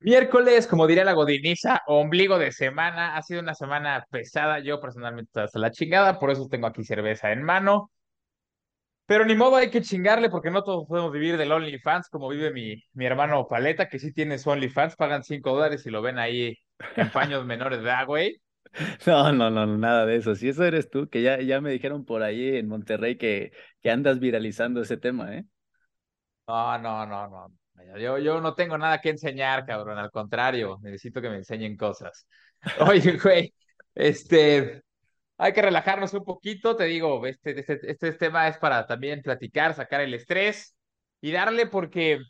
Miércoles, como diría la godiniza, ombligo de semana. Ha sido una semana pesada. Yo personalmente hasta la chingada, por eso tengo aquí cerveza en mano. Pero ni modo, hay que chingarle porque no todos podemos vivir del OnlyFans como vive mi, mi hermano Paleta, que sí tiene su OnlyFans, pagan 5 dólares y lo ven ahí en paños menores de agua, güey. No, no, no, nada de eso. Si eso eres tú, que ya, ya me dijeron por ahí en Monterrey que, que andas viralizando ese tema, ¿eh? No, no, no, no. Yo, yo no tengo nada que enseñar, cabrón. Al contrario, necesito que me enseñen cosas. Oye, güey, este, hay que relajarnos un poquito. Te digo, este, este, este tema es para también platicar, sacar el estrés y darle porque,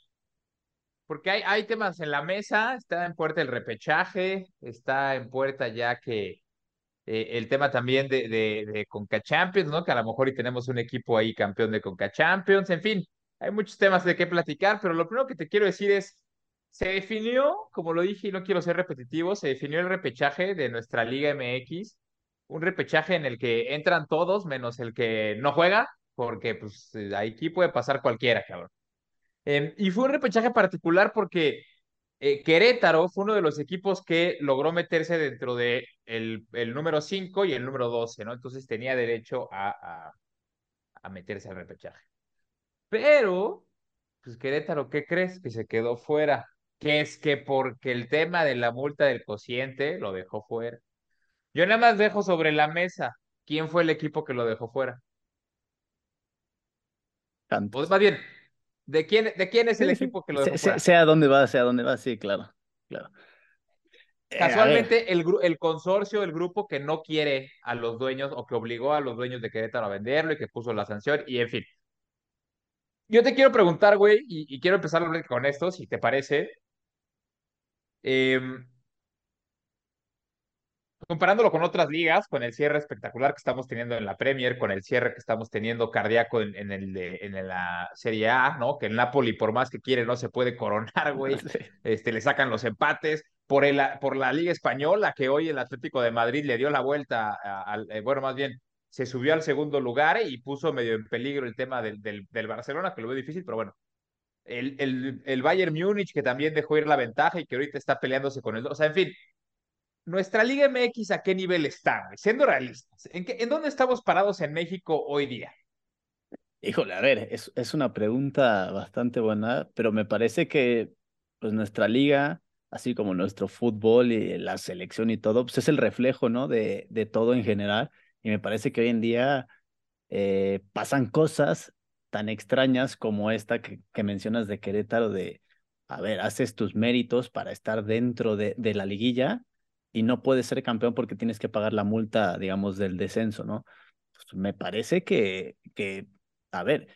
porque hay, hay temas en la mesa. Está en puerta el repechaje, está en puerta ya que eh, el tema también de, de, de Conca Champions, ¿no? Que a lo mejor y tenemos un equipo ahí campeón de Conca Champions, en fin, hay muchos temas de qué platicar, pero lo primero que te quiero decir es, se definió, como lo dije y no quiero ser repetitivo, se definió el repechaje de nuestra Liga MX, un repechaje en el que entran todos menos el que no juega, porque pues aquí puede pasar cualquiera, cabrón. Eh, y fue un repechaje particular porque eh, Querétaro fue uno de los equipos que logró meterse dentro de el, número 5 y el número 12, ¿no? Entonces tenía derecho a, a, meterse al repechaje. Pero, pues Querétaro, ¿qué crees? Que se quedó fuera. Que es que porque el tema de la multa del cociente lo dejó fuera. Yo nada más dejo sobre la mesa quién fue el equipo que lo dejó fuera. Pues más bien, ¿de quién, de quién es el equipo que lo dejó fuera? Sé a dónde va, sé a dónde va, sí, claro, claro. Casualmente, el, el consorcio, el grupo que no quiere a los dueños o que obligó a los dueños de Querétaro a venderlo y que puso la sanción, y en fin. Yo te quiero preguntar, güey, y, y quiero empezar con esto, si te parece. Eh, comparándolo con otras ligas, con el cierre espectacular que estamos teniendo en la Premier, con el cierre que estamos teniendo cardíaco en, en el de, en la Serie A, ¿no? Que el Napoli, por más que quiere, no se puede coronar, güey. Este, le sacan los empates. Por, el, por la Liga Española, que hoy el Atlético de Madrid le dio la vuelta, al, eh, bueno, más bien, se subió al segundo lugar y puso medio en peligro el tema del, del, Barcelona, que lo veo difícil, pero bueno. El, el, el Bayern Múnich, que también dejó ir la ventaja y que ahorita está peleándose con el... O sea, en fin, nuestra Liga MX a qué nivel está, siendo realistas. ¿En, qué, ¿En dónde estamos parados en México hoy día? Híjole, a ver, es, es una pregunta bastante buena, pero me parece que pues nuestra liga, así como nuestro fútbol y la selección y todo, pues es el reflejo, ¿no? De, de todo en general. Y me parece que hoy en día eh, pasan cosas tan extrañas como esta que, mencionas de Querétaro, de, a ver, haces tus méritos para estar dentro de, de la liguilla y no puedes ser campeón porque tienes que pagar la multa, digamos, del descenso, ¿no? Pues me parece que, que, a ver,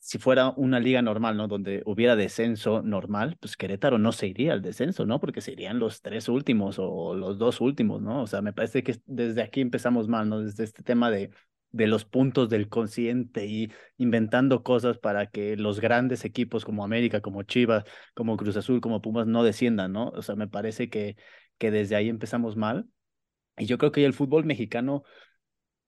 si fuera una liga normal, ¿no? Donde hubiera descenso normal, pues Querétaro no se iría al descenso, ¿no? Porque se irían los tres últimos o los dos últimos, ¿no? O sea, me parece que desde aquí empezamos mal, ¿no? Desde este tema de, de los puntos del consciente y inventando cosas para que los grandes equipos como América, como Chivas, como Cruz Azul, como Pumas no desciendan, ¿no? O sea, me parece que, que desde ahí empezamos mal. Y yo creo que el fútbol mexicano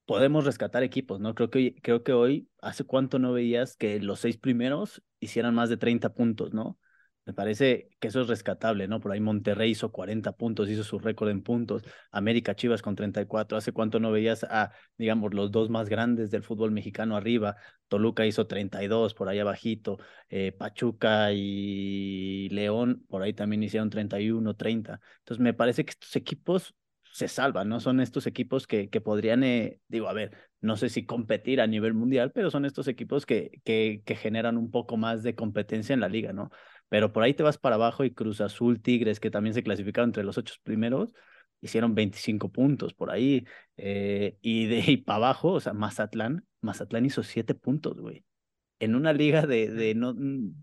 podemos rescatar equipos, ¿no? Creo que, creo que hoy, ¿hace cuánto no veías que los seis primeros hicieran más de 30 puntos, ¿no? Me parece que eso es rescatable, ¿no? Por ahí Monterrey hizo 40 puntos, hizo su récord en puntos. América Chivas con 34. ¿Hace cuánto no veías a, digamos, los dos más grandes del fútbol mexicano arriba? Toluca hizo 32, por ahí abajito. Eh, Pachuca y León, por ahí también hicieron 31, 30. Entonces, me parece que estos equipos se salvan, ¿no? Son estos equipos que, que podrían, eh, digo, a ver, no sé si competir a nivel mundial, pero son estos equipos que, que, generan un poco más de competencia en la liga, ¿no? pero por ahí te vas para abajo y Cruz Azul, Tigres, que también se clasificaron entre los ocho primeros, hicieron 25 puntos por ahí. Eh, y de ahí para abajo, o sea, Mazatlán, Mazatlán hizo siete puntos, güey. En una liga de, de no,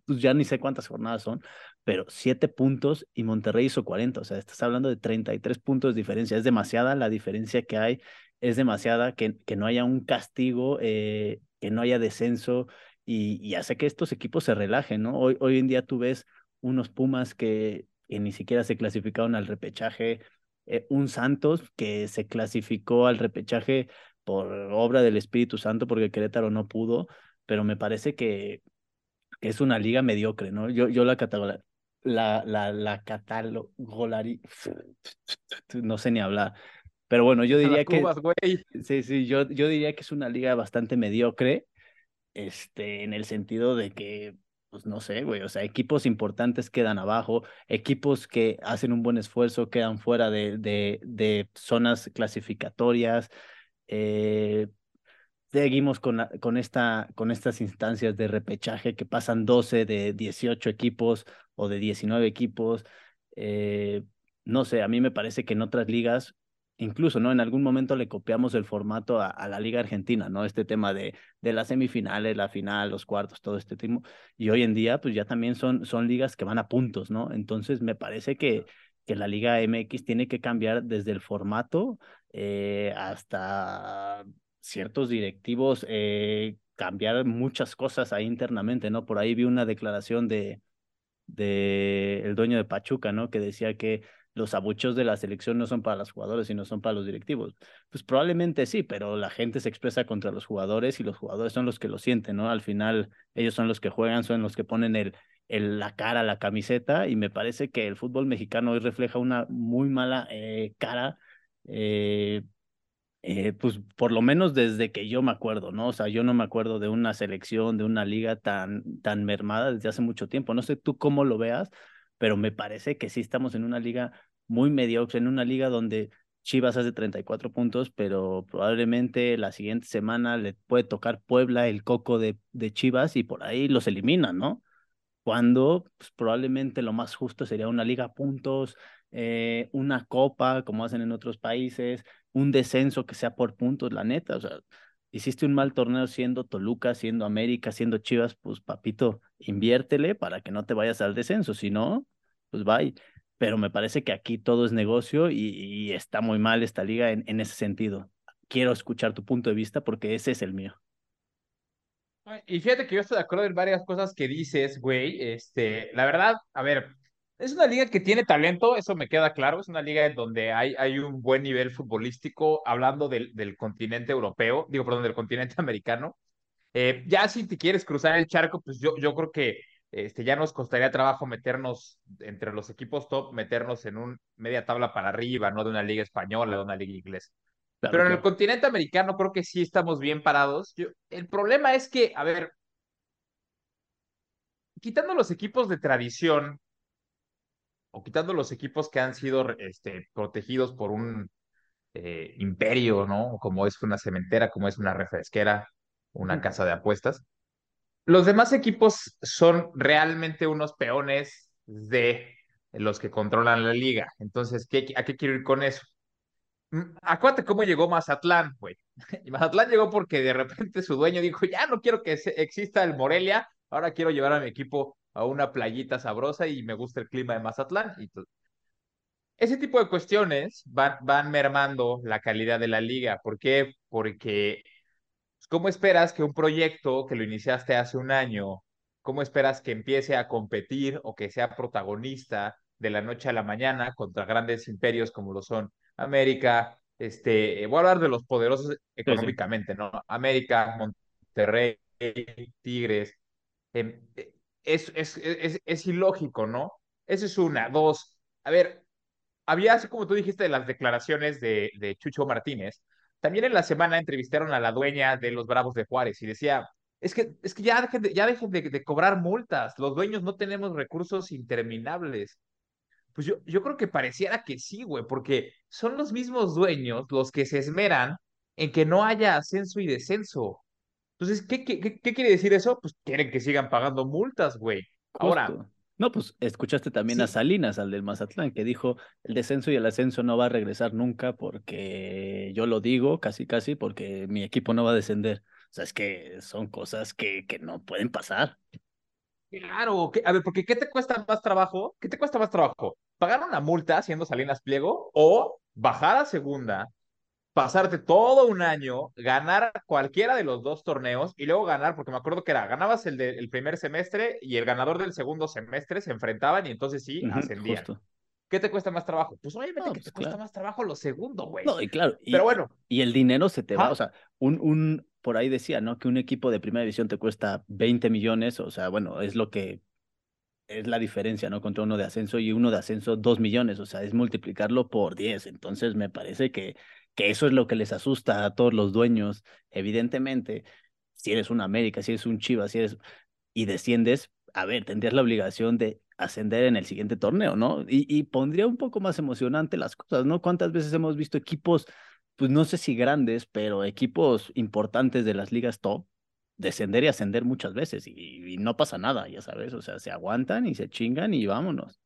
pues ya ni sé cuántas jornadas son, pero siete puntos y Monterrey hizo 40. O sea, estás hablando de 33 puntos de diferencia. Es demasiada la diferencia que hay, es demasiada que, que no haya un castigo, eh, que no haya descenso, y, y, hace que estos equipos se relajen, ¿no? Hoy, hoy en día tú ves unos Pumas que, que ni siquiera se clasificaron al repechaje, eh, un Santos que se clasificó al repechaje por obra del Espíritu Santo porque Querétaro no pudo, pero me parece que, que es una liga mediocre, ¿no? Yo, yo la la, la, la no sé ni hablar. Pero bueno, yo diría que. Sí, sí, yo, yo diría que es una liga bastante mediocre. Este, en el sentido de que, pues no sé, güey. O sea, equipos importantes quedan abajo, equipos que hacen un buen esfuerzo quedan fuera de, de, de zonas clasificatorias. Eh, seguimos con, con, esta, con estas instancias de repechaje que pasan 12 de 18 equipos o de 19 equipos. Eh, no sé, a mí me parece que en otras ligas, incluso, ¿no? En algún momento le copiamos el formato a, la Liga Argentina, ¿no? Este tema de, de las semifinales, la final, los cuartos, todo este tipo. Y hoy en día, pues ya también son, son ligas que van a puntos, ¿no? Entonces, me parece que, que la Liga MX tiene que cambiar desde el formato eh, hasta ciertos directivos eh, cambiar muchas cosas ahí internamente, ¿no? Por ahí vi una declaración de, de el dueño de Pachuca, ¿no? Que decía que los abuchos de la selección no son para los jugadores, sino son para los directivos. Pues probablemente sí, pero la gente se expresa contra los jugadores y los jugadores son los que lo sienten, ¿no? Al final ellos son los que juegan, son los que ponen el, el la cara, la camiseta, y me parece que el fútbol mexicano hoy refleja una muy mala eh, cara eh, eh, pues por lo menos desde que yo me acuerdo, ¿no? O sea, yo no me acuerdo de una selección, de una liga tan, tan mermada desde hace mucho tiempo. No sé tú cómo lo veas, pero me parece que sí estamos en una liga muy mediocre, en una liga donde Chivas hace 34 puntos, pero probablemente la siguiente semana le puede tocar Puebla el coco de, de Chivas y por ahí los eliminan, ¿no? Cuando pues, probablemente lo más justo sería una liga a puntos, eh, una copa, como hacen en otros países, un descenso que sea por puntos, la neta, o sea, hiciste un mal torneo siendo Toluca, siendo América, siendo Chivas, pues papito, inviértele para que no te vayas al descenso, si no, pues bye. Pero me parece que aquí todo es negocio y, está muy mal esta liga en, en ese sentido. Quiero escuchar tu punto de vista porque ese es el mío. Y fíjate que yo estoy de acuerdo en varias cosas que dices, güey. Este, la verdad, a ver, es una liga que tiene talento, eso me queda claro. Es una liga en donde hay, hay un buen nivel futbolístico, hablando del, del continente europeo, digo, perdón, del continente americano. Eh, ya si te quieres cruzar el charco, pues yo, yo creo que este, ya nos costaría trabajo meternos entre los equipos top, meternos en un media tabla para arriba, no de una liga española, de una liga inglesa. Pero en el continente americano creo que sí estamos bien parados. Yo, el problema es que, a ver, quitando los equipos de tradición, o quitando los equipos que han sido este, protegidos por un eh, imperio, ¿no? Como es una cementera, como es una refresquera, una casa de apuestas. Los demás equipos son realmente unos peones de los que controlan la liga. Entonces, ¿qué, ¿a qué quiero ir con eso? Mm, acuérdate cómo llegó Mazatlán, güey. Mazatlán llegó porque de repente su dueño dijo, ya no quiero que exista el Morelia, ahora quiero llevar a mi equipo a una playita sabrosa y me gusta el clima de Mazatlán. Y ese tipo de cuestiones van, van mermando la calidad de la liga. ¿Por qué? Porque, pues, ¿cómo esperas que un proyecto que lo iniciaste hace un año, cómo esperas que empiece a competir o que sea protagonista de la noche a la mañana contra grandes imperios como lo son América, este, voy a hablar de los poderosos económicamente, ¿no? América, Monterrey, Tigres, em, es, es, es, es ilógico, ¿no? Esa es una. Dos, a ver, había, así como tú dijiste, de las declaraciones de, de Chucho Martínez, también en la semana entrevistaron a la dueña de los Bravos de Juárez y decía, es que, es que ya dejen, de, ya dejen de, cobrar multas, los dueños no tenemos recursos interminables. Pues yo, yo creo que pareciera que sí, güey, porque son los mismos dueños los que se esmeran en que no haya ascenso y descenso. Entonces, ¿qué, qué, qué quiere decir eso? Pues quieren que sigan pagando multas, güey. Ahora. No, pues escuchaste también a Salinas, al del Mazatlán, que dijo, el descenso y el ascenso no va a regresar nunca porque yo lo digo, casi casi, porque mi equipo no va a descender. O sea, es que son cosas que, que no pueden pasar. Claro, a ver, porque ¿qué te cuesta más trabajo? ¿Qué te cuesta más trabajo? ¿Pagar una multa haciendo Salinas Pliego o bajar a segunda, pasarte todo un año, ganar cualquiera de los dos torneos y luego ganar, porque me acuerdo que era, ganabas el del primer semestre y el ganador del segundo semestre se enfrentaban y entonces sí ascendían. ¿Qué te cuesta más trabajo? Pues obviamente que pues te cuesta más trabajo lo segundo, güey. No, y claro. Pero bueno. Y el dinero se te va, o sea, un, un, por ahí decía, ¿no? Que un equipo de primera división te cuesta 20 millones, o sea, bueno, es lo que es la diferencia, ¿no? Contra uno de ascenso y uno de ascenso, dos millones, o sea, es multiplicarlo por diez. Entonces, me parece que, que eso es lo que les asusta a todos los dueños. Evidentemente, si eres un América, si eres un Chivas, si eres y desciendes, a ver, tendrías la obligación de ascender en el siguiente torneo, ¿no? Y, y pondría un poco más emocionante las cosas, ¿no? ¿Cuántas veces hemos visto equipos, pues no sé si grandes, pero equipos importantes de las ligas top, descender y ascender muchas veces y, no pasa nada, ya sabes, o sea, se aguantan y se chingan y vámonos.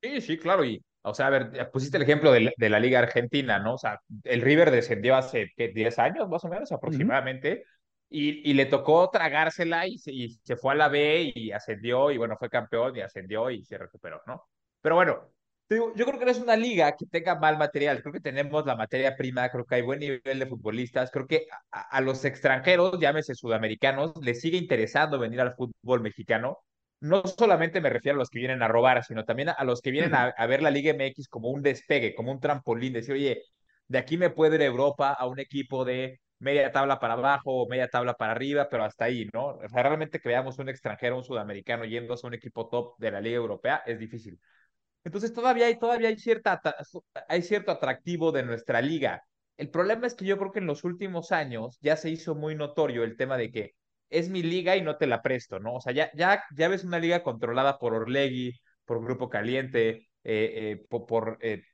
Sí, sí, claro, y, o sea, a ver, pusiste el ejemplo de, de la Liga Argentina, ¿no? O sea, el River descendió hace, ¿qué? 10 años más o menos aproximadamente, y, y, le tocó tragársela y se, y se fue a la B y ascendió, y bueno, fue campeón y ascendió y se recuperó, ¿no? Pero bueno, yo creo que no es una liga que tenga mal material. Creo que tenemos la materia prima, creo que hay buen nivel de futbolistas. Creo que a, los extranjeros, llámese sudamericanos, les sigue interesando venir al fútbol mexicano. No solamente me refiero a los que vienen a robar, sino también a, los que vienen a, ver la Liga MX como un despegue, como un trampolín. Decir, oye, de aquí me puedo ir Europa a un equipo de media tabla para abajo o media tabla para arriba, pero hasta ahí, ¿no? O sea, realmente que veamos un extranjero, un sudamericano yendo a un equipo top de la Liga Europea es difícil. Entonces todavía hay, todavía hay, cierta, hay cierto atractivo de nuestra liga. El problema es que yo creo que en los últimos años ya se hizo muy notorio el tema de que es mi liga y no te la presto, ¿no? O sea, ya, ya, ya ves una liga controlada por Orlegui, por Grupo Caliente, eh, eh, por... por eh,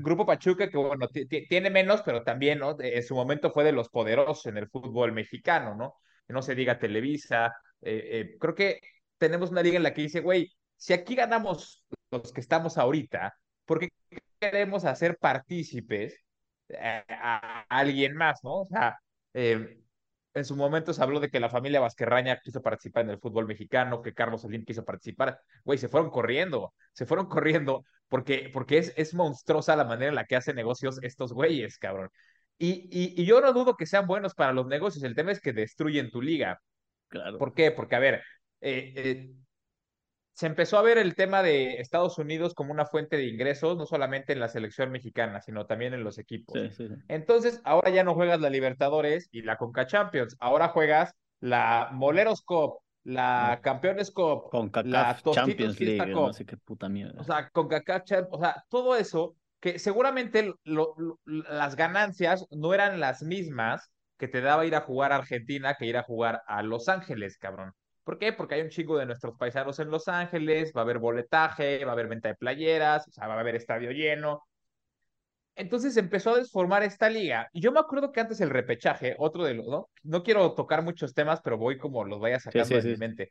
Grupo Pachuca, que bueno, tiene menos, pero también, ¿no? En su momento fue de los poderosos en el fútbol mexicano, ¿no? Que no se diga Televisa. creo que tenemos una liga en la que dice, güey, si aquí ganamos los que estamos ahorita, ¿por qué queremos hacer partícipes eh, a, alguien más, no? O sea, eh, en su momento se habló de que la familia Vasquerraña quiso participar en el fútbol mexicano, que Carlos Slim quiso participar. Güey, se fueron corriendo, se fueron corriendo porque, porque es, es monstruosa la manera en la que hacen negocios estos güeyes, cabrón. Y, y, y, yo no dudo que sean buenos para los negocios, el tema es que destruyen tu liga. Claro. ¿Por qué? Porque, a ver, eh, eh se empezó a ver el tema de Estados Unidos como una fuente de ingresos, no solamente en la selección mexicana, sino también en los equipos. Entonces, ahora ya no juegas la Libertadores y la Conca Champions, ahora juegas la Moleros Cup, la Campeones Cup, la Champions League, no sé qué puta mierda. O sea, CONCACAF Champions, o sea, todo eso que seguramente las ganancias no eran las mismas que te daba ir a jugar a Argentina que ir a jugar a Los Ángeles, cabrón. ¿Por qué? Porque hay un chingo de nuestros paisanos en Los Ángeles, va a haber boletaje, va a haber venta de playeras, o sea, va a haber estadio lleno. Entonces empezó a desformar esta liga. Y yo me acuerdo que antes el repechaje, otro de los, ¿no? No quiero tocar muchos temas, pero voy como los vaya sacando de mi mente.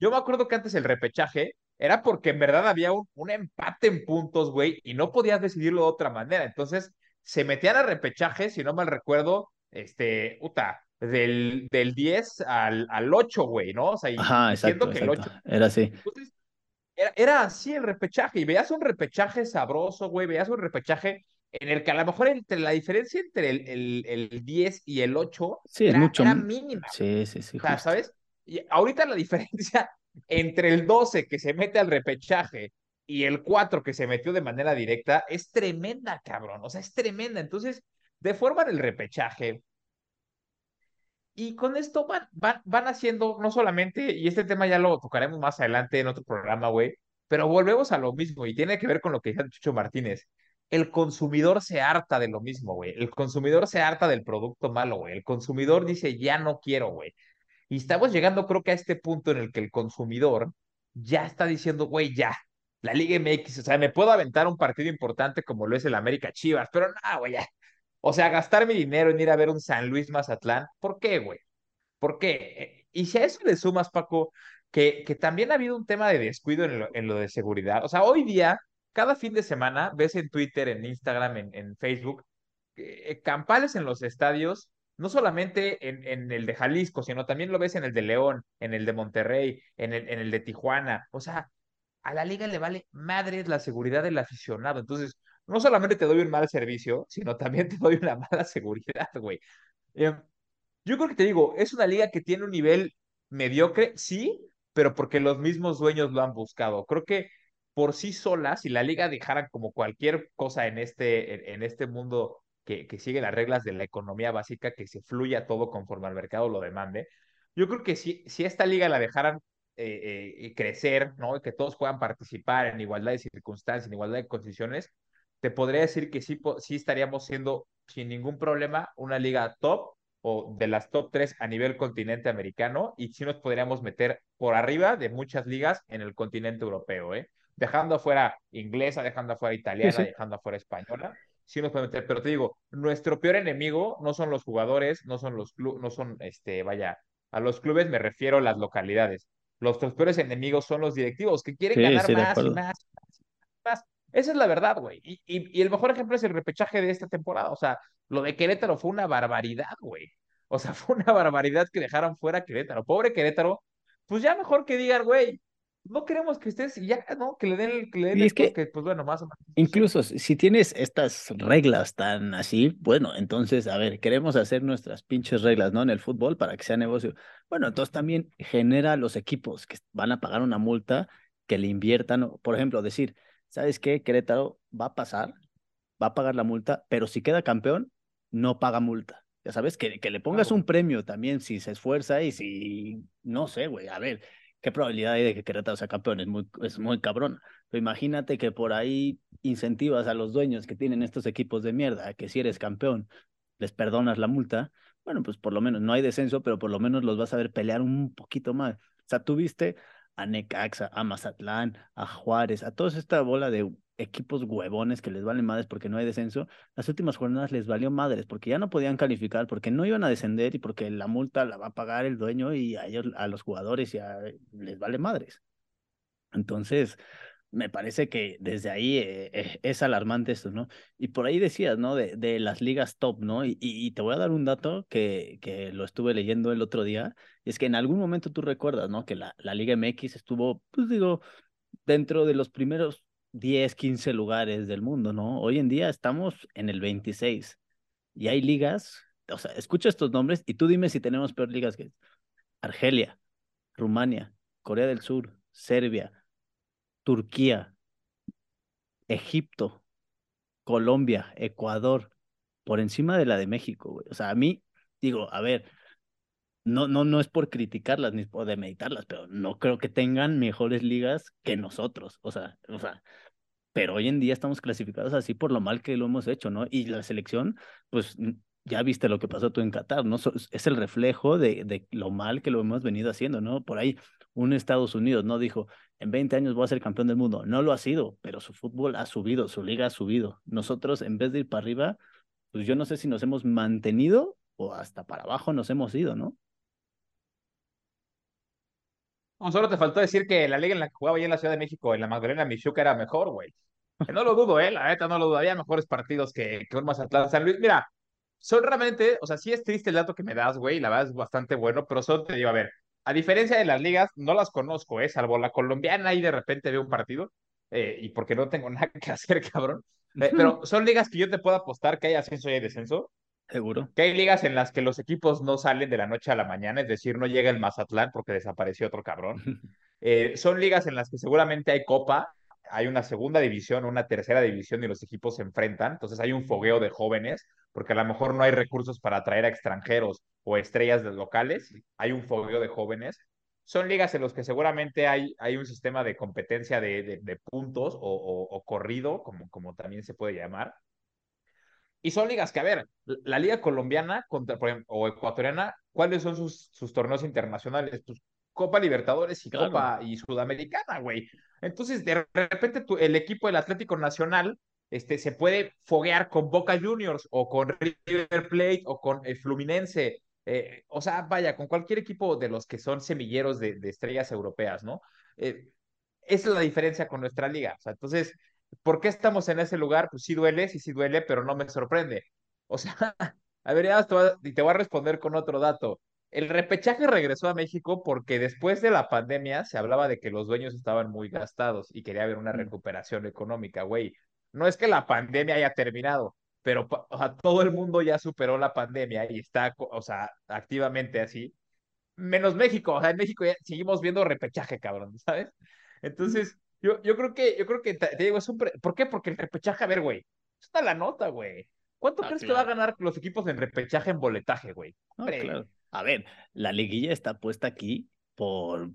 Yo me acuerdo que antes el repechaje era porque en verdad había un, un empate en puntos, güey, y no podías decidirlo de otra manera. Entonces se metían a repechaje, si no mal recuerdo, este, puta, del, del 10 al, al 8, güey, ¿no? O sea, y, Ajá, exacto, que el 8. Era así. era, era, así el repechaje, y veías un repechaje sabroso, güey, veías un repechaje en el que a lo mejor entre la diferencia entre el, el, el 10 y el 8 sí, era, mucho, era mínima. Sí, sí, sí. O sea, ¿sabes? Y ahorita la diferencia entre el 12 que se mete al repechaje y el 4 que se metió de manera directa es tremenda, cabrón. O sea, es tremenda. Entonces, deforman el repechaje, y con esto van, van, van haciendo, no solamente, y este tema ya lo tocaremos más adelante en otro programa, güey, pero volvemos a lo mismo y tiene que ver con lo que dice Chucho Martínez. El consumidor se harta de lo mismo, güey. El consumidor se harta del producto malo, güey. El consumidor dice, ya no quiero, güey. Y estamos llegando, creo que a este punto en el que el consumidor ya está diciendo, güey, ya, la Liga MX, o sea, me puedo aventar un partido importante como lo es el América Chivas, pero no, güey, ya, o sea, gastar mi dinero en ir a ver un San Luis Mazatlán, ¿por qué, güey? ¿Por qué? Y si a eso le sumas, Paco, que, que también ha habido un tema de descuido en lo, en lo de seguridad. O sea, hoy día, cada fin de semana, ves en Twitter, en Instagram, en, en Facebook, eh, campales en los estadios, no solamente en, en, el de Jalisco, sino también lo ves en el de León, en el de Monterrey, en el, en el de Tijuana. O sea, a la liga le vale madre la seguridad del aficionado. Entonces, no solamente te doy un mal servicio, sino también te doy una mala seguridad, güey. Eh, yo creo que te digo, es una liga que tiene un nivel mediocre, sí, pero porque los mismos dueños lo han buscado. Creo que por sí sola, si la liga dejara como cualquier cosa en este, en, este mundo que, que, sigue las reglas de la economía básica, que se fluya todo conforme al mercado lo demande, yo creo que si, si esta liga la dejaran eh, crecer, ¿no? Que todos puedan participar en igualdad de circunstancias, en igualdad de condiciones, te podría decir que sí, sí estaríamos siendo sin ningún problema una liga top o de las top tres a nivel continente americano y sí nos podríamos meter por arriba de muchas ligas en el continente europeo, ¿eh? Dejando afuera inglesa, dejando afuera italiana, dejando afuera española, sí nos podemos meter. Pero te digo, nuestro peor enemigo no son los jugadores, no son los clubes, no son, este, vaya, a los clubes me refiero a las localidades. Los peores enemigos son los directivos que quieren ganar más y más, más, Esa es la verdad, güey. Y, y, y, el mejor ejemplo es el repechaje de esta temporada. O sea, lo de Querétaro fue una barbaridad, güey. O sea, fue una barbaridad que dejaran fuera a Querétaro. Pobre Querétaro. Pues ya mejor que digan, güey, no queremos que estés ya, ¿no? Que le den el, que le den es que, pues bueno, más o menos. Incluso si tienes estas reglas tan así, bueno, entonces, a ver, queremos hacer nuestras pinches reglas, ¿no? En el fútbol para que sea negocio. Bueno, entonces también genera los equipos que van a pagar una multa que le inviertan, por ejemplo, decir, ¿sabes qué? Querétaro va a pasar, va a pagar la multa, pero si queda campeón, no paga multa. Ya sabes, que, que le pongas un premio también si se esfuerza y si, no sé, güey, a ver, ¿qué probabilidad hay de que Querétaro sea campeón? Es muy, es muy cabrón. Pero imagínate que por ahí incentivas a los dueños que tienen estos equipos de mierda, que si eres campeón, les perdonas la multa. Bueno, pues por lo menos no hay descenso, pero por lo menos los vas a ver pelear un poquito más. O sea, tú viste a Necaxa, a Mazatlán, a Juárez, a toda esta bola de equipos huevones que les valen madres porque no hay descenso, las últimas jornadas les valió madres porque ya no podían calificar, porque no iban a descender y porque la multa la va a pagar el dueño y a ellos, a los jugadores ya les vale madres. Entonces, me parece que desde ahí eh, eh, es alarmante esto, ¿no? Y por ahí decías, ¿no? De, de las ligas top, ¿no? Y, y, te voy a dar un dato que, que lo estuve leyendo el otro día, y es que en algún momento tú recuerdas, ¿no? Que la, la Liga MX estuvo, pues digo, dentro de los primeros 10, 15 lugares del mundo, ¿no? Hoy en día estamos en el 26 y hay ligas, o sea, escucha estos nombres y tú dime si tenemos peor ligas que Argelia, Rumania, Corea del Sur, Serbia, Turquía, Egipto, Colombia, Ecuador, por encima de la de México, güey. O sea, a mí, digo, a ver, no, no, no es por criticarlas ni por demeditarlas, pero no creo que tengan mejores ligas que nosotros. O sea, o sea, pero hoy en día estamos clasificados así por lo mal que lo hemos hecho, ¿no? Y la selección, pues ya viste lo que pasó tú en Qatar, ¿no? Es el reflejo de, de lo mal que lo hemos venido haciendo, ¿no? Por ahí un Estados Unidos no dijo, en 20 años voy a ser campeón del mundo. No lo ha sido, pero su fútbol ha subido, su liga ha subido. Nosotros, en vez de ir para arriba, pues yo no sé si nos hemos mantenido o hasta para abajo nos hemos ido, ¿no? Solo te faltó decir que la liga en la que jugaba yo en la Ciudad de México, en la Magdalena Michuca, era mejor, güey. No lo dudo, ¿eh? La neta no lo dudo. Había mejores partidos que, que un Mazatlán San Luis. Mira, son realmente, o sea, sí es triste el dato que me das, güey, la verdad es bastante bueno, pero solo te digo, a ver, a diferencia de las ligas, no las conozco, ¿eh? Salvo la colombiana, y de repente veo un partido, eh, y porque no tengo nada que hacer, cabrón. Eh, pero son ligas que yo te puedo apostar que hay ascenso y hay descenso. Seguro. Que hay ligas en las que los equipos no salen de la noche a la mañana, es decir, no llega el Mazatlán porque desapareció otro cabrón. Eh, son ligas en las que seguramente hay copa, hay una segunda división, una tercera división y los equipos se enfrentan. Entonces hay un fogueo de jóvenes, porque a lo mejor no hay recursos para atraer a extranjeros o estrellas de locales. Hay un fogueo de jóvenes. Son ligas en las que seguramente hay, hay un sistema de competencia de, de, puntos o, o, o, corrido, como, como también se puede llamar. Y son ligas que, a ver, la liga colombiana contra, por ejemplo, o ecuatoriana, ¿cuáles son sus, sus torneos internacionales? Pues Copa Libertadores y claro. Copa y Sudamericana, güey. Entonces, de repente, tu, el equipo del Atlético Nacional este, se puede foguear con Boca Juniors o con River Plate o con Fluminense. Eh, o sea, vaya, con cualquier equipo de los que son semilleros de, de estrellas europeas, ¿no? Eh, esa es la diferencia con nuestra liga. O sea, entonces, ¿Por qué estamos en ese lugar? Pues sí duele, sí, sí duele, pero no me sorprende. O sea, a ver, ya te voy a, y te voy a responder con otro dato. El repechaje regresó a México porque después de la pandemia se hablaba de que los dueños estaban muy gastados y quería haber una recuperación económica, güey. No es que la pandemia haya terminado, pero o sea, todo el mundo ya superó la pandemia y está, o sea, activamente así. Menos México, o sea, en México ya seguimos viendo repechaje, cabrón, ¿sabes? Entonces, yo, yo creo que, yo creo que te, digo, es un pre... ¿por qué? Porque el repechaje, a ver, güey, está la nota, güey. ¿Cuánto ah, crees claro. que va a ganar los equipos en repechaje en boletaje, güey? No, claro. A ver, la liguilla está puesta aquí por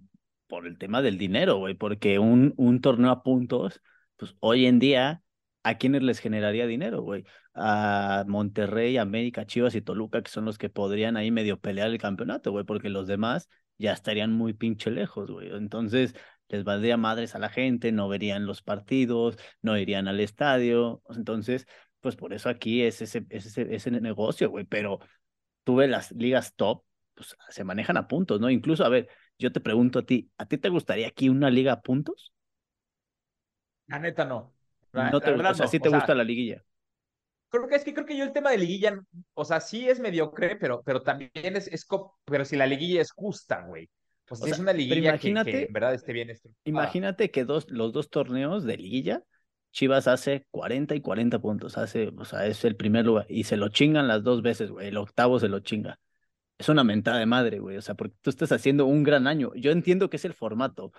por el tema del dinero, güey, porque un, un torneo a puntos, pues hoy en día, ¿a quiénes les generaría dinero, güey? A Monterrey, América, Chivas y Toluca, que son los que podrían ahí medio pelear el campeonato, güey, porque los demás ya estarían muy pinche lejos, güey. Entonces, les valdría madres a la gente, no verían los partidos, no irían al estadio. Entonces, pues por eso aquí es ese, ese, ese negocio, güey. Pero tú ves las ligas top, pues se manejan a puntos, ¿no? Incluso, a ver, yo te pregunto a ti, ¿a ti te gustaría aquí una liga a puntos? La neta no. no te, o sea, sí te gusta la liguilla. Creo que es que creo que yo el tema de liguilla, o sea, sí es mediocre, pero, pero también es, es, pero si la liguilla es justa, güey. Pues si es una liguilla imagínate, que, en verdad esté bien Imagínate que dos, los dos torneos de liguilla, Chivas hace 40 y 40 puntos, hace, o sea, es el primer lugar, y se lo chingan las dos veces, güey, el octavo se lo chinga. Es una mentada de madre, güey, o sea, porque tú estás haciendo un gran año. Yo entiendo que es el formato,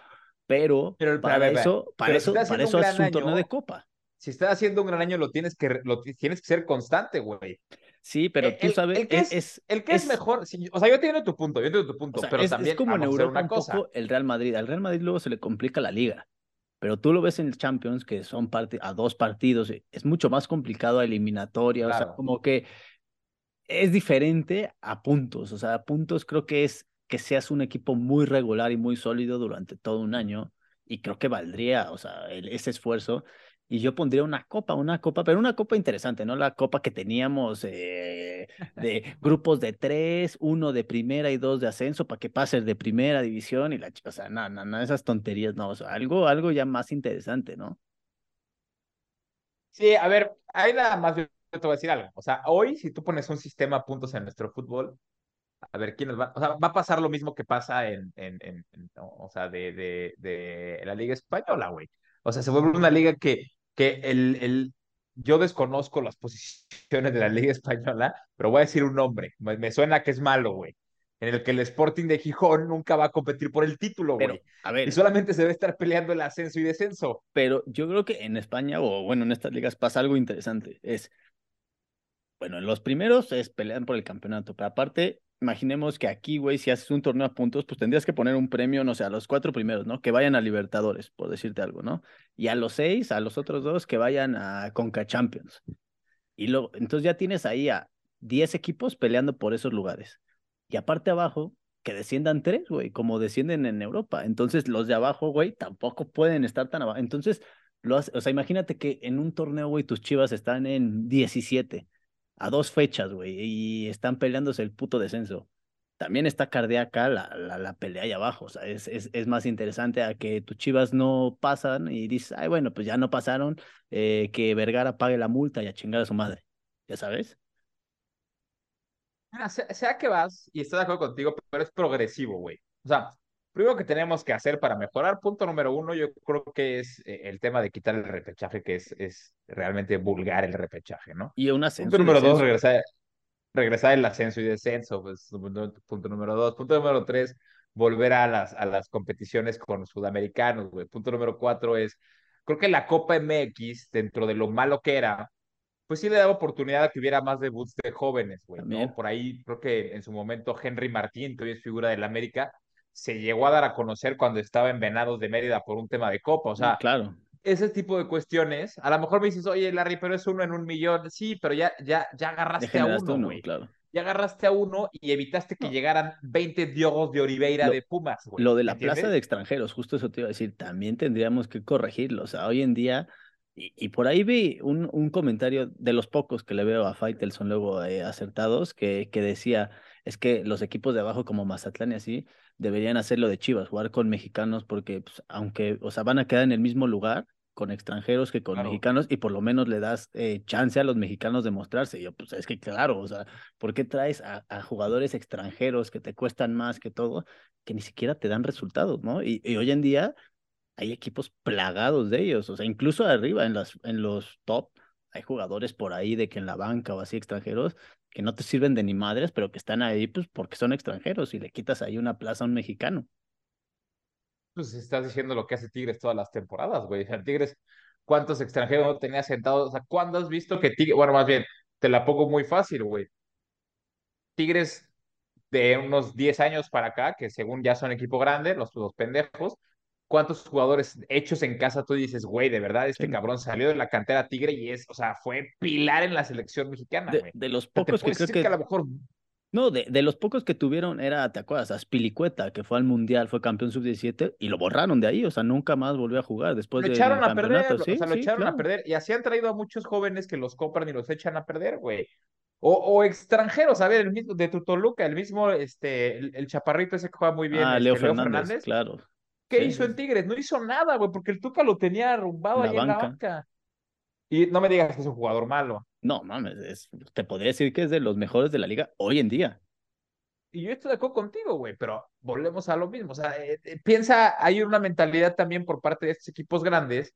pero, para, eso, para eso, para eso, es un torneo de copa si estás haciendo un gran año, lo tienes que, lo, tienes que ser constante, güey. Sí, pero tú sabes. El que es, el que es, mejor. o sea, yo entiendo tu punto, yo entiendo tu punto, pero también. Es como en Europa un poco el Real Madrid. Al Real Madrid luego se le complica la liga. Pero tú lo ves en el Champions, que son parte, a dos partidos, es mucho más complicado a eliminatoria. O sea, como que es diferente a puntos. O sea, a puntos creo que es que seas un equipo muy regular y muy sólido durante todo un año. Y creo que valdría, o sea, ese esfuerzo y yo pondría una copa, una copa, pero una copa interesante, ¿no? La copa que teníamos eh, de grupos de tres, uno de primera y dos de ascenso para que pases de primera división y la chica, o sea, nada, nada, no, esas tonterías, no, o sea, algo, algo ya más interesante, ¿no? Sí, a ver, hay nada más, te voy a decir algo, o sea, hoy si tú pones un sistema a puntos en nuestro fútbol, a ver quiénes van, o sea, va a pasar lo mismo que pasa en, en, en, o sea, de, de, de la Liga Española, güey. O sea, se vuelve una liga que que el, el, yo desconozco las posiciones de la Liga Española, pero voy a decir un nombre. Me, suena que es malo, güey. En el que el Sporting de Gijón nunca va a competir por el título, güey. A ver. Y solamente se debe estar peleando el ascenso y descenso. Pero yo creo que en España, o bueno, en estas ligas pasa algo interesante. Es, bueno, en los primeros es pelean por el campeonato, pero aparte imaginemos que aquí, güey, si haces un torneo a puntos, pues tendrías que poner un premio, no sé, a los cuatro primeros, ¿no? Que vayan a Libertadores, por decirte algo, ¿no? Y a los seis, a los otros dos, que vayan a Conca Champions. Y luego, entonces ya tienes ahí a diez equipos peleando por esos lugares. Y aparte abajo, que desciendan tres, güey, como descienden en Europa. Entonces los de abajo, güey, tampoco pueden estar tan abajo. Entonces, lo hace, o sea, imagínate que en un torneo, güey, tus chivas están en 17 a dos fechas, güey, y están peleándose el puto descenso. También está cardíaca la, la, la pelea ahí abajo, o sea, es, es, es, más interesante a que tus chivas no pasan y dices, ay, bueno, pues ya no pasaron, eh, que Vergara pague la multa y a chingar a su madre, ¿ya sabes? sea, sea que vas, y estoy de acuerdo contigo, pero es progresivo, güey. O sea, primero que tenemos que hacer para mejorar, punto número uno, yo creo que es eh, el tema de quitar el repechaje, que es, es realmente vulgar el repechaje, ¿no? Y un ascenso. Punto número dos, regresar, regresar el ascenso y descenso, pues, punto número dos. Punto número tres, volver a las, a las competiciones con sudamericanos, güey. Punto número cuatro es, creo que la Copa MX, dentro de lo malo que era, pues sí le daba oportunidad a que hubiera más debuts de jóvenes, güey, ¿no? Por ahí creo que en su momento Henry Martín, que hoy es figura del América, se llegó a dar a conocer cuando estaba en Venados de Mérida por un tema de copa. O sea, claro. ese tipo de cuestiones, a lo mejor me dices, oye, Larry, pero es uno en un millón. Sí, pero ya, ya, ya agarraste a uno, güey. Claro. Ya agarraste a uno y evitaste que llegaran 20 diogos de Oliveira de Pumas, güey. Lo de la plaza de extranjeros, justo eso te iba a decir, también tendríamos que corregirlo. O sea, hoy en día y, por ahí vi un, un, comentario de los pocos que le veo a Faitelson luego eh, acertados, que, que decía, es que los equipos de abajo como Mazatlán y así deberían hacerlo de Chivas, jugar con mexicanos, porque pues, aunque, o sea, van a quedar en el mismo lugar con extranjeros que con mexicanos y por lo menos le das eh, chance a los mexicanos de mostrarse. Y yo, pues es que claro, o sea, ¿por qué traes a, a, jugadores extranjeros que te cuestan más que todo, que ni siquiera te dan resultados, ¿no? Y, y hoy en día hay equipos plagados de ellos, o sea, incluso arriba en, las, en los top hay jugadores por ahí de que en la banca o así extranjeros que no te sirven de ni madres, pero que están ahí pues porque son extranjeros y le quitas ahí una plaza a un mexicano. Pues estás diciendo lo que hace Tigres todas las temporadas, güey. O Tigres, ¿cuántos extranjeros no tenía sentados? O sea, ¿cuándo has visto que Tigres, bueno, más bien, te la pongo muy fácil, güey. Tigres de unos 10 años para acá, que según ya son equipo grande, los, los pendejos, ¿cuántos jugadores hechos en casa tú dices, güey, de verdad, este Sí. cabrón salió de la cantera Tigre y es, o sea, fue pilar en la selección mexicana, De, güey? de los pocos que creo que a lo mejor No, de, de los pocos que tuvieron era, ¿te acuerdas? Aspilicueta, que fue al Mundial, fue campeón sub-17 y lo borraron de ahí, o sea, nunca más volvió a jugar después lo echaron a perder, o sea, lo sí, echaron a perder y así han traído a muchos jóvenes que los compran y los echan a perder, güey. O, o extranjeros, a ver, el mismo de tu Toluca, el mismo, este, el, el chaparrito ese que juega muy bien, Ah, Leo este, Leo Fernández, Fernández, claro. ¿Qué Sí, hizo sí. Tigres? No hizo nada, güey, porque el Tuca lo tenía arrumbado ahí en la banca. Y no me digas que es un jugador malo. No, mames, es- te podría decir que es de los mejores de la liga hoy en día. Y yo estoy de acuerdo contigo, güey, pero volvemos a lo mismo. O sea, eh, eh, piensa, hay una mentalidad también por parte de estos equipos grandes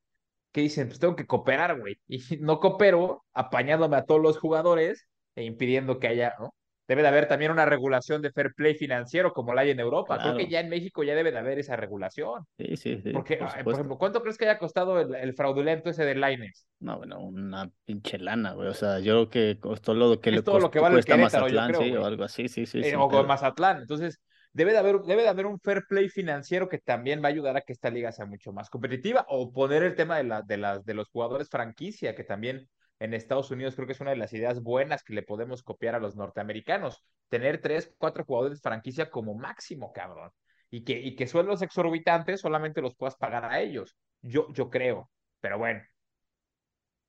que dicen, pues tengo que cooperar, güey. Y no coopero apañándome a todos los jugadores e impidiendo que haya, ¿no? Debe de haber también una regulación de fair play financiero como la hay en Europa. Creo que ya en México ya debe de haber esa regulación. Sí, sí, sí, Porque, por ah, por ejemplo, ¿cuánto crees que haya costado el, el fraudulento ese de Lainez? No, bueno, una pinche lana, güey. O sea, yo creo que costó lo que le Es todo lo que vale cuesta Mazatlán, creo, sí, o algo así, sí, sí, eh, o con. Mazatlán. Entonces, debe de, haber, debe de haber un fair play financiero que también va a ayudar a que esta liga sea mucho más competitiva o poner el tema de, la, de, las, de los jugadores franquicia, que también en Estados Unidos creo que es una de las ideas buenas que le podemos copiar a los norteamericanos. Tener tres, cuatro jugadores franquicia como máximo, cabrón. Y que, y que sueldos exorbitantes solamente los puedas pagar a ellos. Yo, yo creo. Pero bueno,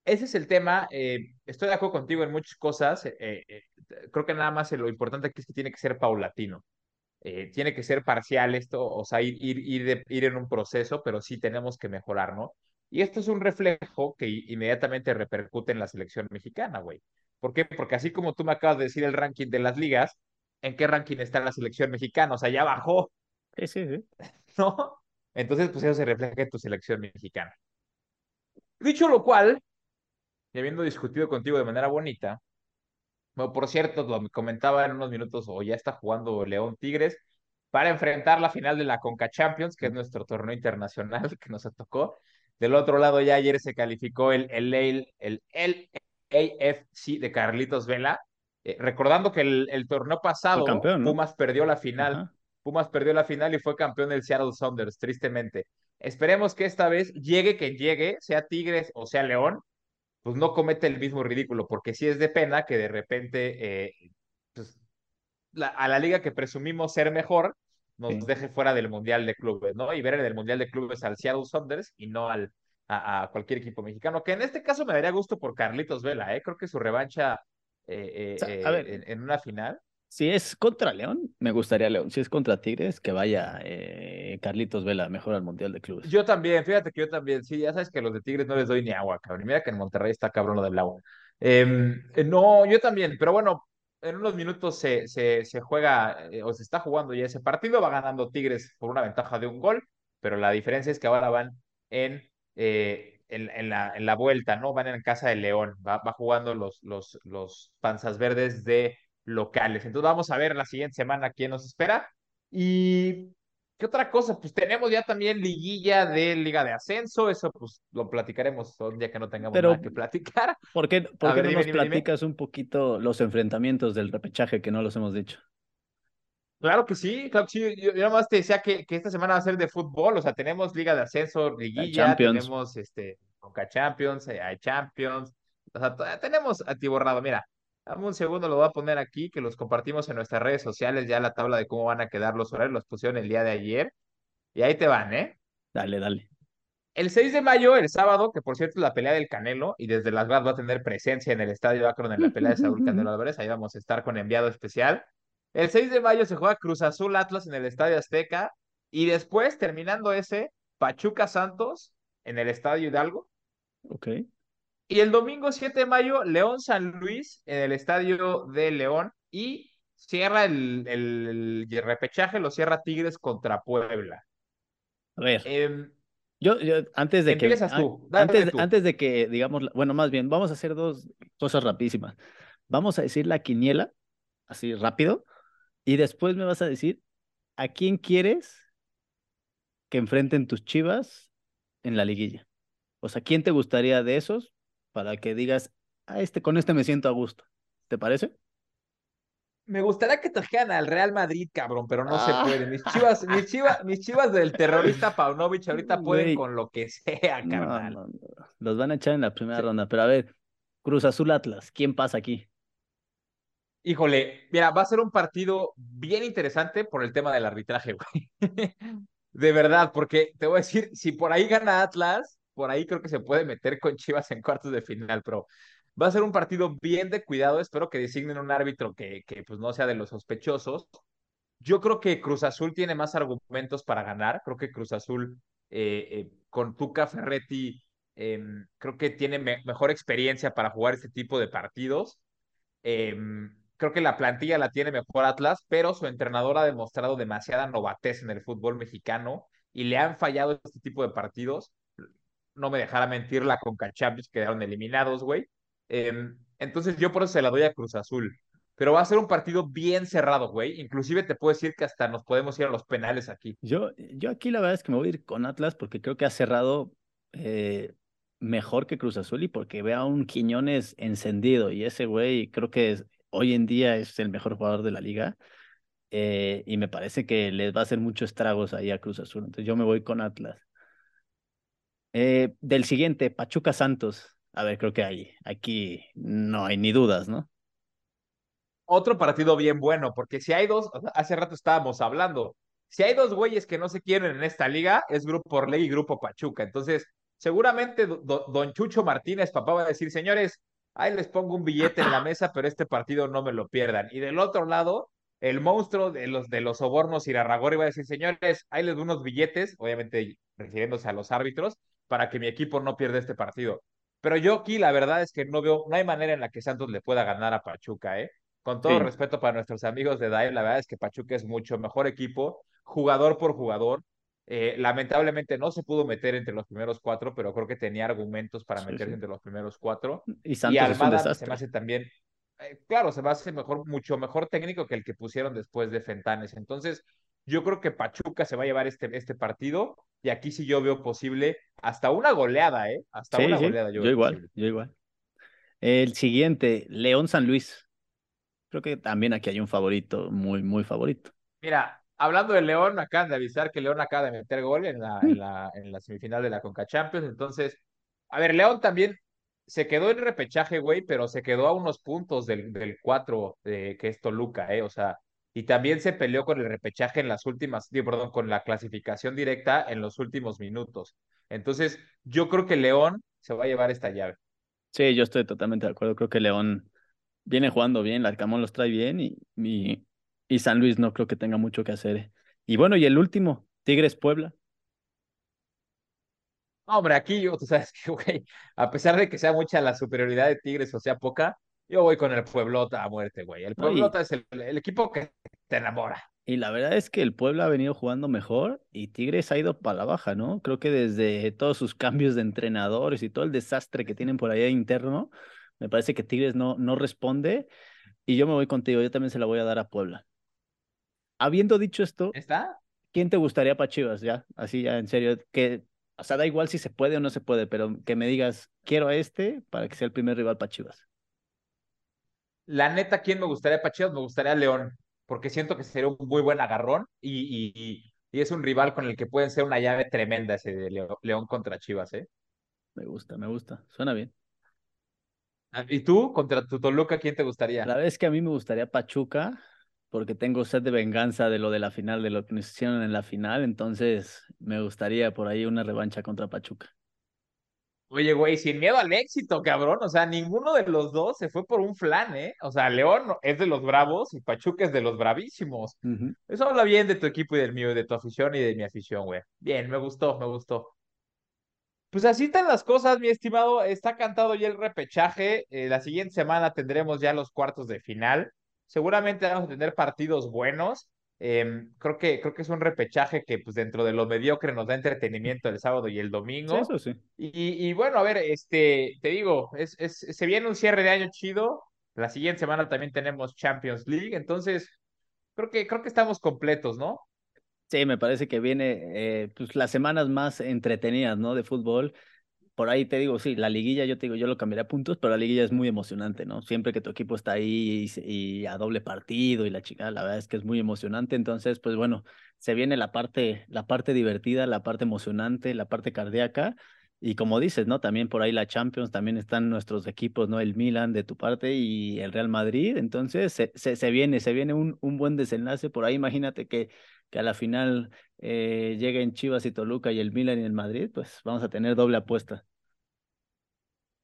ese es el tema. eh, estoy de acuerdo contigo en muchas cosas. eh, eh, creo que nada más lo importante aquí es que tiene que ser paulatino. Eh, tiene que ser parcial esto, o sea, ir, ir, ir, de- ir en un proceso, pero sí tenemos que mejorar, ¿no? Y esto es un reflejo que inmediatamente repercute en la selección mexicana, güey. ¿Por qué? Porque así como tú me acabas de decir el ranking de las ligas, ¿en qué ranking está la selección mexicana? O sea, ya bajó, Sí, sí, sí. ¿no? Entonces, pues eso se refleja en tu selección mexicana. Dicho lo cual, y habiendo discutido contigo de manera bonita, Bueno, por cierto, lo comentaba en unos minutos, o ya está jugando León Tigres para enfrentar la final de la Conca Champions, que es nuestro torneo internacional que nos tocó. Del otro lado, ya ayer se calificó el, el, el, el, el AFC de Carlitos Vela. Eh, recordando que el, el torneo pasado, campeón, ¿no? Pumas perdió la final. Ajá. Pumas perdió la final y fue campeón del Seattle Sounders, tristemente. Esperemos que esta vez llegue quien llegue, sea Tigres o sea León, pues no comete el mismo ridículo, porque sí es de pena que de repente eh, pues, la, a la liga que presumimos ser mejor nos Sí. deje fuera del Mundial de Clubes, ¿no? Y ver en el Mundial de Clubes al Seattle Sounders y no al, a, a cualquier equipo mexicano, que en este caso me daría gusto por Carlitos Vela, ¿eh? Creo que su revancha eh, O eh, sea, a eh, ver, en, en, una final. si es contra León, me gustaría León. Si es contra Tigres, que vaya eh, Carlitos Vela mejor al Mundial de Clubes. Yo también, fíjate que yo también, sí, ya sabes que a los de Tigres no les doy ni agua, cabrón. Y mira que en Monterrey está cabrón lo del agua. Eh, no, yo también, pero bueno, en unos minutos se, se, juega eh, o se está jugando ya ese partido, va ganando Tigres por una ventaja de un gol, pero la diferencia es que ahora van en, eh, en, en, la, en la vuelta, ¿no? Van en casa de León, va, va jugando los, los, los panzas verdes de locales. Entonces vamos a ver la siguiente semana quién nos espera. Y ¿Qué otra cosa? Pues tenemos ya también liguilla de Liga de Ascenso, eso pues lo platicaremos un día que no tengamos Pero, nada que platicar. ¿por qué, por qué ver, no dime, nos dime, dime. platicas un poquito los enfrentamientos del repechaje que no los hemos dicho? Claro que sí, claro que sí. Yo, yo nada más te decía que, que esta semana va a ser de fútbol, o sea, tenemos Liga de Ascenso, La liguilla, tenemos este, Conca Champions, eh, hay Champions, o sea, tenemos atiborrado. Mira, dame un segundo, lo voy a poner aquí, que los compartimos en nuestras redes sociales, ya la tabla de cómo van a quedar los horarios, los pusieron el día de ayer, y ahí te van, ¿eh? Dale, dale. El 6 de mayo, el sábado, que por cierto es la pelea del Canelo, y desde Las Vegas va a tener presencia en el Estadio Akron en la pelea de Saúl Canelo Álvarez, ahí vamos a estar con enviado especial. El 6 de mayo se juega Cruz Azul Atlas en el Estadio Azteca, y después, terminando ese, Pachuca Santos en el Estadio Hidalgo. Ok. Y el domingo 7 de mayo, León San Luis en el Estadio de León, y cierra el, el, el repechaje, lo cierra Tigres contra Puebla. A ver. Eh, Yo, yo, antes de que, tú, antes, tú. antes de que, digamos, bueno, más bien, vamos a hacer dos cosas rapidísimas. Vamos a decir la quiniela, así rápido, y después me vas a decir a quién quieres que enfrenten tus chivas en la liguilla. O sea, ¿quién te gustaría de esos para que digas, a este, con este me siento a gusto? ¿Te parece? Me gustaría que trajeran al Real Madrid, cabrón, pero no se Ah. puede. Mis chivas, mis chivas, mis chivas del terrorista Paunovic ahorita pueden con lo que sea, No, carnal. no, no. Los van a echar en la primera Sí. ronda. Pero a ver, Cruz Azul Atlas, ¿quién pasa aquí? Híjole, mira, va a ser un partido bien interesante por el tema del arbitraje, güey. De verdad, porque te voy a decir, si por ahí gana Atlas, por ahí creo que se puede meter con Chivas en cuartos de final, pero va a ser un partido bien de cuidado. Espero que designen un árbitro que, que pues no sea de los sospechosos. Yo creo que Cruz Azul tiene más argumentos para ganar. Creo que Cruz Azul eh, eh, con Tuca Ferretti eh, creo que tiene me mejor experiencia para jugar este tipo de partidos. Eh, creo que la plantilla la tiene mejor Atlas, pero su entrenador ha demostrado demasiada novatez en el fútbol mexicano y le han fallado este tipo de partidos. No me dejara mentir, la Conca Champions quedaron eliminados, güey. Eh, entonces yo por eso se la doy a Cruz Azul. Pero va a ser un partido bien cerrado, güey. Inclusive te puedo decir que hasta nos podemos ir a los penales aquí. Yo, yo aquí la verdad es que me voy a ir con Atlas porque creo que ha cerrado eh, mejor que Cruz Azul y porque veo a un Quiñones encendido y ese güey creo que es- hoy en día es el mejor jugador de la liga eh, y me parece que les va a hacer muchos estragos ahí a Cruz Azul. Entonces yo me voy con Atlas. Eh, del siguiente, Pachuca Santos. A ver, creo que ahí, aquí no hay ni dudas, ¿no? Otro partido bien bueno, porque si hay dos, hace rato estábamos hablando, si hay dos güeyes que no se quieren en esta liga, es Grupo Orlegui y Grupo Pachuca. Entonces, seguramente do- do- don Chucho Martínez, papá, va a decir, señores, ahí les pongo un billete en la mesa, pero este partido no me lo pierdan. Y del otro lado, el monstruo de los, de los sobornos Irarragorri va a decir, señores, ahí les doy unos billetes, obviamente refiriéndose a los árbitros, para que mi equipo no pierda este partido. Pero yo aquí la verdad es que no veo, no hay manera en la que Santos le pueda ganar a Pachuca, ¿eh? Con todo Sí, respeto para nuestros amigos de DAE, la verdad es que Pachuca es mucho mejor equipo, jugador por jugador. Eh, lamentablemente no se pudo meter entre los primeros cuatro, pero creo que tenía argumentos para sí, meterse sí. entre los primeros cuatro. Y Y Santos es un Almada se me hace también, eh, claro, se me hace mejor, mucho mejor técnico que el que pusieron después de Fentanes. Entonces, yo creo que Pachuca se va a llevar este, este partido y aquí sí yo veo posible hasta una goleada, ¿eh? Hasta Sí, una sí, goleada yo yo igual, posible. yo igual. El siguiente, León San Luis. Creo que también aquí hay un favorito, muy, muy favorito. Mira, hablando de León, acaban de avisar que León acaba de meter gol en la, Mm. en la, en la semifinal de la Conca Champions. Entonces, a ver, León también se quedó en repechaje, güey, pero se quedó a unos puntos del, del 4, eh, que es Toluca, ¿eh? O sea, y también se peleó con el repechaje en las últimas, digo, perdón, con la clasificación directa en los últimos minutos. Entonces, yo creo que León se va a llevar esta llave. Sí, yo estoy totalmente de acuerdo. Creo que León viene jugando bien, Larcamón los trae bien y, y, y San Luis no creo que tenga mucho que hacer. Y bueno, y el último, Tigres Puebla. No, hombre, aquí yo, tú sabes que, güey, a pesar de que sea mucha la superioridad de Tigres o sea poca, yo voy con el Pueblota a muerte, güey. El Pueblota es el, el equipo que te enamora. y la verdad es que el Puebla ha venido jugando mejor y Tigres ha ido para la baja, ¿no? Creo que desde todos sus cambios de entrenadores y todo el desastre que tienen por allá interno, me parece que Tigres no, no responde. Y yo me voy contigo, yo también se la voy a dar a Puebla. Habiendo dicho esto, ¿Está? ¿quién te gustaría para Chivas? Ya, así ya, en serio, que, o sea, da igual si se puede o no se puede, pero que me digas, quiero a este para que sea el primer rival para Chivas. La neta, ¿quién me gustaría para Chivas? Me gustaría León, porque siento que sería un muy buen agarrón y, y, y, es un rival con el que pueden ser una llave tremenda ese de León contra Chivas, ¿eh? Me gusta, me gusta, suena bien. Ah, ¿Y tú, contra tu Toluca, quién te gustaría? La verdad es que a mí me gustaría Pachuca, porque tengo sed de venganza de lo de la final, de lo que nos hicieron en la final, entonces me gustaría por ahí una revancha contra Pachuca. Oye, güey, sin miedo al éxito, cabrón. O sea, ninguno de los dos se fue por un flan, ¿eh? O sea, León es de los bravos y Pachuca es de los bravísimos. Eso habla bien de tu equipo y del mío, y de tu afición y de mi afición, güey. Bien, me gustó, me gustó. Pues así están las cosas, mi estimado. Está cantado ya el repechaje. Eh, la siguiente semana tendremos ya los cuartos de final. Seguramente vamos a tener partidos buenos. Em, creo que, creo que es un repechaje que, pues, dentro de lo mediocre nos da entretenimiento el sábado y el Sí, domingo. eso sí. Y, y bueno, a ver, este, te digo, es, es, se viene un cierre de año chido. La siguiente semana también tenemos Champions League. Entonces, creo que, creo que estamos completos, ¿no? Sí, me parece que viene eh, pues las semanas más entretenidas, ¿no? De fútbol. Por ahí te digo, sí, la liguilla, yo te digo, yo lo cambiaría a puntos, pero la liguilla es muy emocionante, ¿no? Siempre que tu equipo está ahí y, a doble partido y la chica, la verdad es que es muy emocionante. Entonces, pues bueno, se viene la parte, la parte divertida, la parte emocionante, la parte cardíaca. Y como dices, ¿no? También por ahí la Champions, también están nuestros equipos, ¿no? El Milan de tu parte y el Real Madrid. Entonces, se, se, viene, se viene un, un buen desenlace. Por ahí imagínate que, que a la final eh, lleguen Chivas y Toluca y el Milan y el Madrid, pues vamos a tener doble apuesta.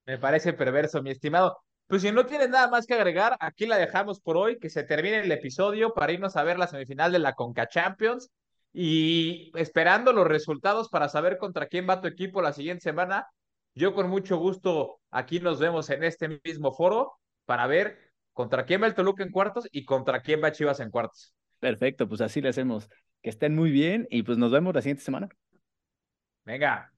Me parece perverso, mi estimado. Pues si no tienes nada más que agregar, aquí la dejamos por hoy, que se termine el episodio para irnos a ver la semifinal de la Conca Champions y esperando los resultados para saber contra quién va tu equipo la siguiente semana. Yo con mucho gusto aquí nos vemos en este mismo foro para ver contra quién va el Toluca en cuartos y contra quién va Chivas en cuartos. Perfecto, pues así le hacemos. Que estén muy bien y pues nos vemos la siguiente semana. Venga.